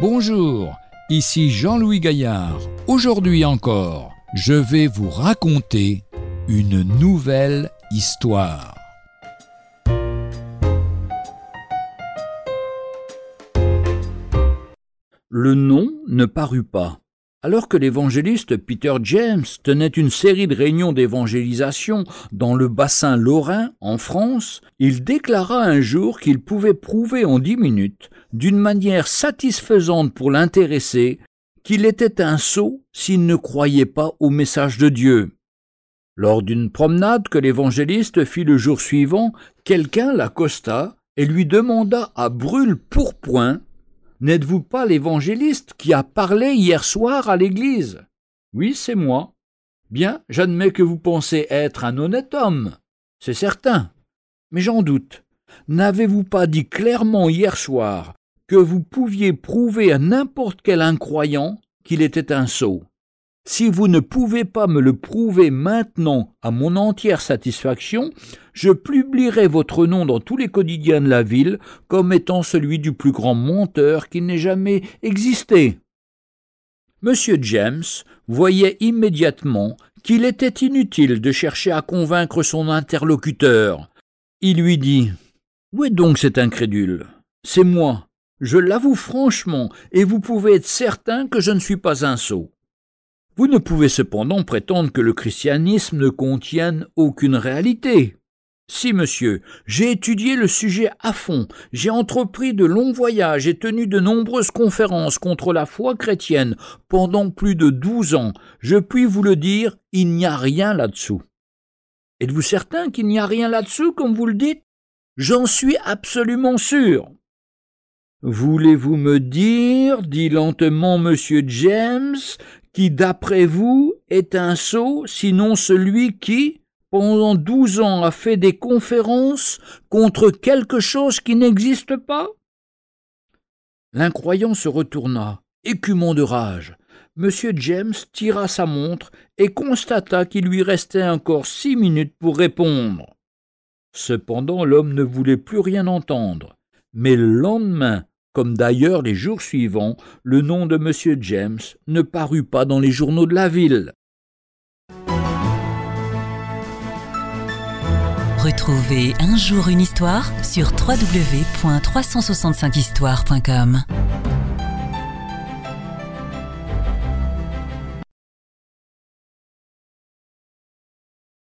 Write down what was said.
Bonjour, ici Jean-Louis Gaillard. Aujourd'hui encore, je vais vous raconter une nouvelle histoire. Le nom ne parut pas. Alors que l'évangéliste Peter James tenait une série de réunions d'évangélisation dans le bassin lorrain, en France, il déclara un jour qu'il pouvait prouver en dix minutes, d'une manière satisfaisante pour l'intéressé, qu'il était un sot s'il ne croyait pas au message de Dieu. Lors d'une promenade que l'évangéliste fit le jour suivant, quelqu'un l'accosta et lui demanda à brûle pourpoint N'êtes-vous pas l'évangéliste qui a parlé hier soir à l'église? Oui, c'est moi. Bien, j'admets que vous pensez être un honnête homme. C'est certain. Mais j'en doute. N'avez-vous pas dit clairement hier soir que vous pouviez prouver à n'importe quel incroyant qu'il était un sot? Si vous ne pouvez pas me le prouver maintenant à mon entière satisfaction, je publierai votre nom dans tous les quotidiens de la ville comme étant celui du plus grand menteur qui n'ait jamais existé. Monsieur James voyait immédiatement qu'il était inutile de chercher à convaincre son interlocuteur. Il lui dit Où est donc cet incrédule? C'est moi. Je l'avoue franchement, et vous pouvez être certain que je ne suis pas un sot. Vous ne pouvez cependant prétendre que le christianisme ne contienne aucune réalité. Si, monsieur, j'ai étudié le sujet à fond, j'ai entrepris de longs voyages et tenu de nombreuses conférences contre la foi chrétienne pendant plus de douze ans, je puis vous le dire, il n'y a rien là-dessous. Êtes-vous certain qu'il n'y a rien là-dessous, comme vous le dites? J'en suis absolument sûr. Voulez-vous me dire, dit lentement monsieur James, qui, d'après vous, est un sot, sinon celui qui, pendant douze ans, a fait des conférences contre quelque chose qui n'existe pas? L'incroyant se retourna, écumant de rage. Monsieur James tira sa montre et constata qu'il lui restait encore six minutes pour répondre. Cependant l'homme ne voulait plus rien entendre. Mais le lendemain, comme d'ailleurs les jours suivants, le nom de M. James ne parut pas dans les journaux de la ville. Retrouvez un jour une histoire sur www.365histoire.com.